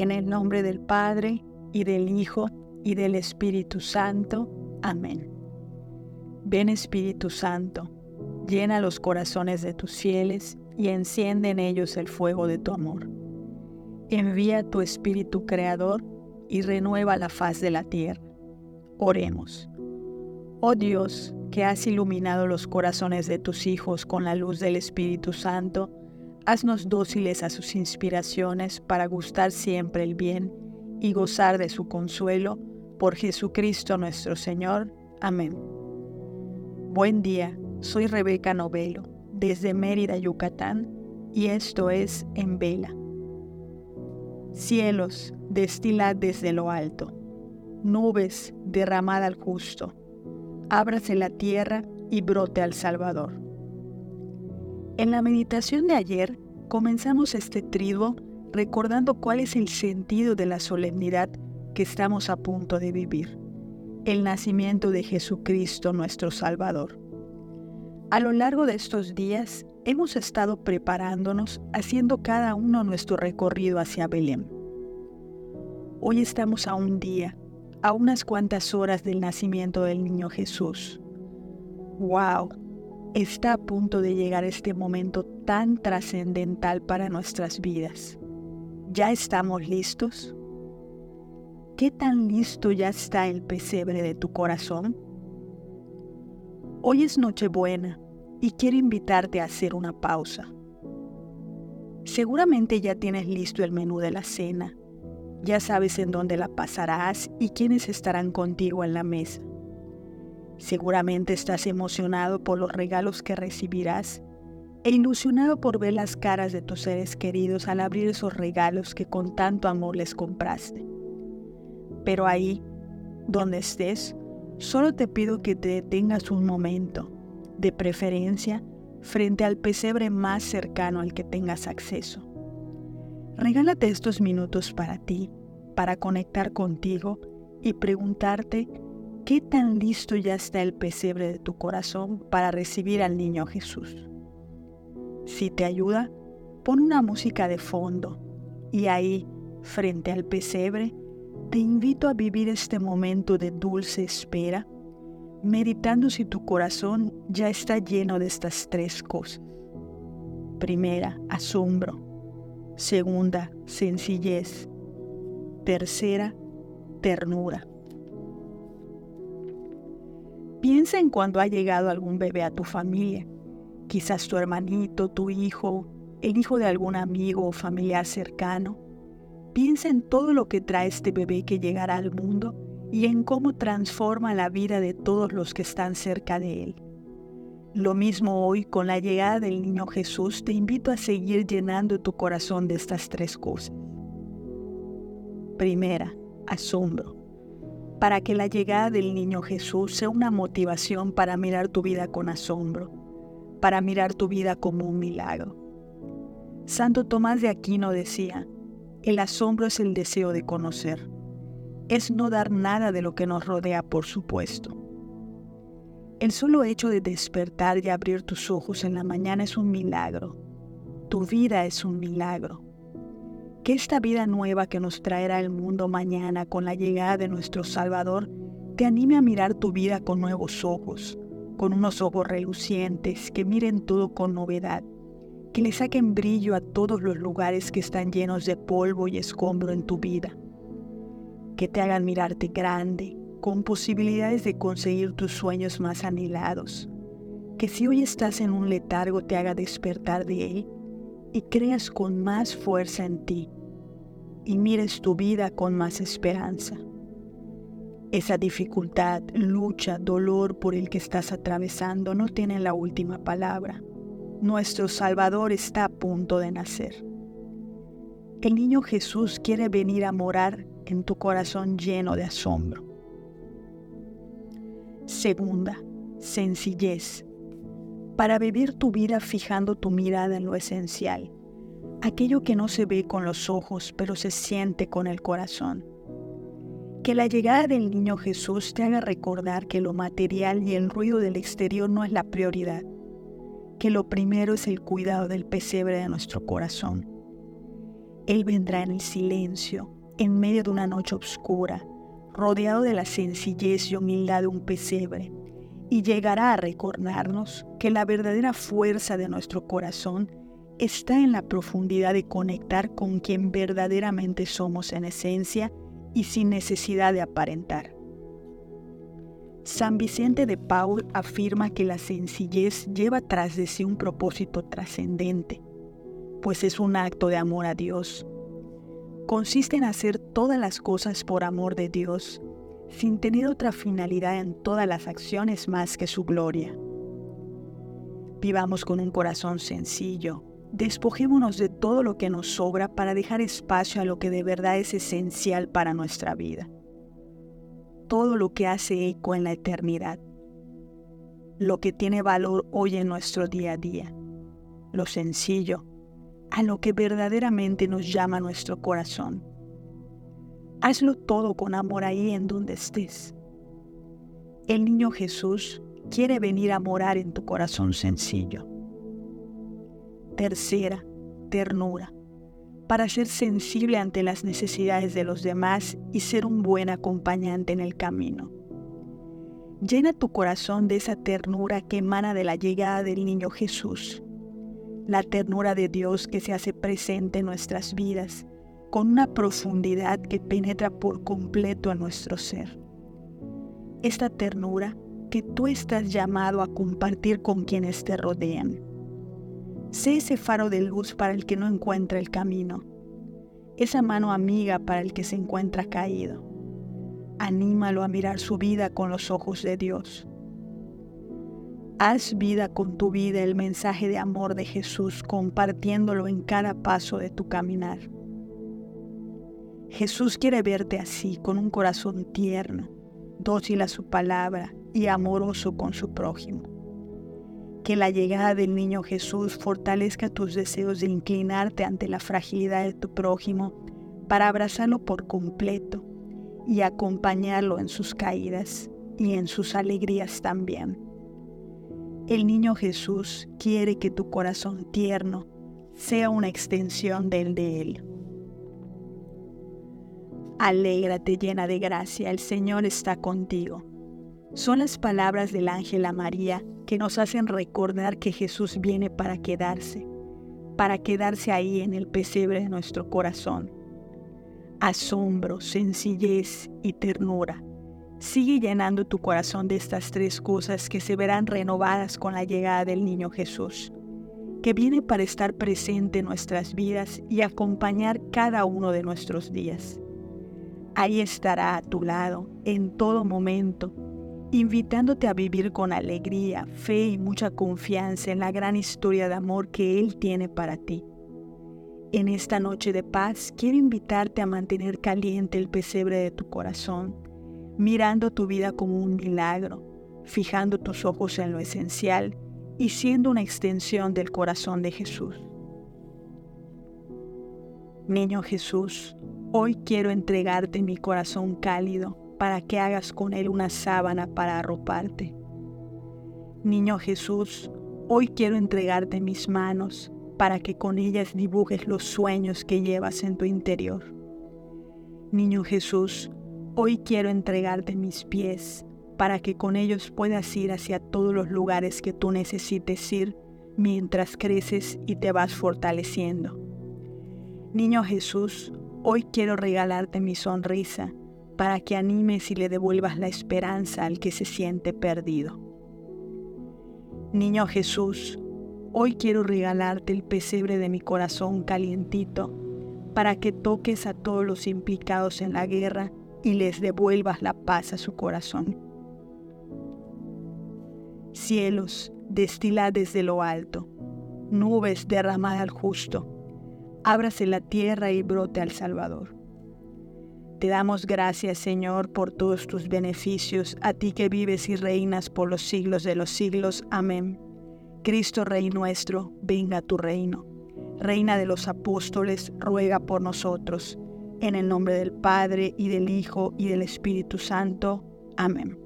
En el nombre del Padre, y del Hijo, y del Espíritu Santo. Amén. Ven Espíritu Santo, llena los corazones de tus fieles y enciende en ellos el fuego de tu amor. Envía tu Espíritu Creador y renueva la faz de la tierra. Oremos. Oh Dios, que has iluminado los corazones de tus hijos con la luz del Espíritu Santo, haznos dóciles a sus inspiraciones para gustar siempre el bien y gozar de su consuelo por Jesucristo nuestro Señor. Amén. Buen día, soy Rebeca Novelo, desde Mérida, Yucatán, y esto es En Vela. Cielos, destilad desde lo alto, nubes, derramad al justo, ábrase la tierra y brote al Salvador. En la meditación de ayer comenzamos este triduo recordando cuál es el sentido de la solemnidad que estamos a punto de vivir, el nacimiento de Jesucristo nuestro Salvador. A lo largo de estos días hemos estado preparándonos, haciendo cada uno nuestro recorrido hacia Belén. Hoy estamos a un día, a unas cuantas horas del nacimiento del niño Jesús. ¡Wow! Está a punto de llegar este momento tan trascendental para nuestras vidas. ¿Ya estamos listos? ¿Qué tan listo ya está el pesebre de tu corazón? Hoy es Nochebuena y quiero invitarte a hacer una pausa. Seguramente ya tienes listo el menú de la cena, ya sabes en dónde la pasarás y quiénes estarán contigo en la mesa. Seguramente estás emocionado por los regalos que recibirás e ilusionado por ver las caras de tus seres queridos al abrir esos regalos que con tanto amor les compraste. Pero ahí, donde estés, solo te pido que te detengas un momento, de preferencia frente al pesebre más cercano al que tengas acceso. Regálate estos minutos para ti, para conectar contigo y preguntarte ¿Qué tan listo ya está el pesebre de tu corazón para recibir al niño Jesús? Si te ayuda, pon una música de fondo y ahí, frente al pesebre, te invito a vivir este momento de dulce espera, meditando si tu corazón ya está lleno de estas tres cosas. Primera, asombro. Segunda, sencillez. Tercera, ternura. Piensa en cuando ha llegado algún bebé a tu familia, quizás tu hermanito, tu hijo, el hijo de algún amigo o familiar cercano. Piensa en todo lo que trae este bebé que llegará al mundo y en cómo transforma la vida de todos los que están cerca de él. Lo mismo hoy con la llegada del niño Jesús, te invito a seguir llenando tu corazón de estas tres cosas. Primera, asombro para que la llegada del niño Jesús sea una motivación para mirar tu vida con asombro, para mirar tu vida como un milagro. Santo Tomás de Aquino decía, el asombro es el deseo de conocer, es no dar nada de lo que nos rodea por supuesto. El solo hecho de despertar y abrir tus ojos en la mañana es un milagro. Tu vida es un milagro esta vida nueva que nos traerá el mundo mañana con la llegada de nuestro Salvador te anime a mirar tu vida con nuevos ojos, con unos ojos relucientes que miren todo con novedad, que le saquen brillo a todos los lugares que están llenos de polvo y escombro en tu vida, que te hagan mirarte grande, con posibilidades de conseguir tus sueños más anhelados, que si hoy estás en un letargo te haga despertar de él y creas con más fuerza en ti y mires tu vida con más esperanza. Esa dificultad, lucha, dolor por el que estás atravesando no tiene la última palabra. Nuestro Salvador está a punto de nacer. El niño Jesús quiere venir a morar en tu corazón lleno de asombro. Segunda, sencillez para vivir tu vida fijando tu mirada en lo esencial, aquello que no se ve con los ojos, pero se siente con el corazón. Que la llegada del niño Jesús te haga recordar que lo material y el ruido del exterior no es la prioridad, que lo primero es el cuidado del pesebre de nuestro corazón. Él vendrá en el silencio, en medio de una noche oscura, rodeado de la sencillez y humildad de un pesebre, y llegará a recordarnos que la verdadera fuerza de nuestro corazón está en la profundidad de conectar con quien verdaderamente somos en esencia y sin necesidad de aparentar. San Vicente de Paul afirma que la sencillez lleva tras de sí un propósito trascendente, pues es un acto de amor a Dios. Consiste en hacer todas las cosas por amor de Dios, sin tener otra finalidad en todas las acciones más que su gloria. Vivamos con un corazón sencillo, despojémonos de todo lo que nos sobra para dejar espacio a lo que de verdad es esencial para nuestra vida. Todo lo que hace eco en la eternidad. Lo que tiene valor hoy en nuestro día a día. Lo sencillo, a lo que verdaderamente nos llama nuestro corazón. Hazlo todo con amor ahí en donde estés. El niño Jesús quiere venir a morar en tu corazón sencillo. Tercera, ternura, para ser sensible ante las necesidades de los demás y ser un buen acompañante en el camino. Llena tu corazón de esa ternura que emana de la llegada del niño Jesús, la ternura de Dios que se hace presente en nuestras vidas con una profundidad que penetra por completo a nuestro ser. Esta ternura que tú estás llamado a compartir con quienes te rodean. Sé ese faro de luz para el que no encuentra el camino, esa mano amiga para el que se encuentra caído. Anímalo a mirar su vida con los ojos de Dios. Haz vida con tu vida el mensaje de amor de Jesús, compartiéndolo en cada paso de tu caminar. Jesús quiere verte así, con un corazón tierno, dócil a su palabra y amoroso con su prójimo. Que la llegada del niño Jesús fortalezca tus deseos de inclinarte ante la fragilidad de tu prójimo para abrazarlo por completo y acompañarlo en sus caídas y en sus alegrías también. El niño Jesús quiere que tu corazón tierno sea una extensión del de Él. Alégrate llena de gracia, el Señor está contigo. Son las palabras del ángel a María que nos hacen recordar que Jesús viene para quedarse, para quedarse ahí en el pesebre de nuestro corazón. Asombro, sencillez y ternura. Sigue llenando tu corazón de estas tres cosas que se verán renovadas con la llegada del niño Jesús, que viene para estar presente en nuestras vidas y acompañar cada uno de nuestros días. Ahí estará a tu lado en todo momento, invitándote a vivir con alegría, fe y mucha confianza en la gran historia de amor que Él tiene para ti. En esta noche de paz quiero invitarte a mantener caliente el pesebre de tu corazón, mirando tu vida como un milagro, fijando tus ojos en lo esencial y siendo una extensión del corazón de Jesús. Niño Jesús, Hoy quiero entregarte mi corazón cálido para que hagas con él una sábana para arroparte. Niño Jesús, hoy quiero entregarte mis manos para que con ellas dibujes los sueños que llevas en tu interior. Niño Jesús, hoy quiero entregarte mis pies para que con ellos puedas ir hacia todos los lugares que tú necesites ir mientras creces y te vas fortaleciendo. Niño Jesús, Hoy quiero regalarte mi sonrisa para que animes y le devuelvas la esperanza al que se siente perdido. Niño Jesús, hoy quiero regalarte el pesebre de mi corazón calientito para que toques a todos los implicados en la guerra y les devuelvas la paz a su corazón. Cielos, destilad desde lo alto, nubes derramad al justo ábrase la tierra y brote al Salvador. Te damos gracias, Señor, por todos tus beneficios, a ti que vives y reinas por los siglos de los siglos. Amén. Cristo Rey nuestro, venga tu reino. Reina de los apóstoles, ruega por nosotros. En el nombre del Padre, y del Hijo, y del Espíritu Santo. Amén.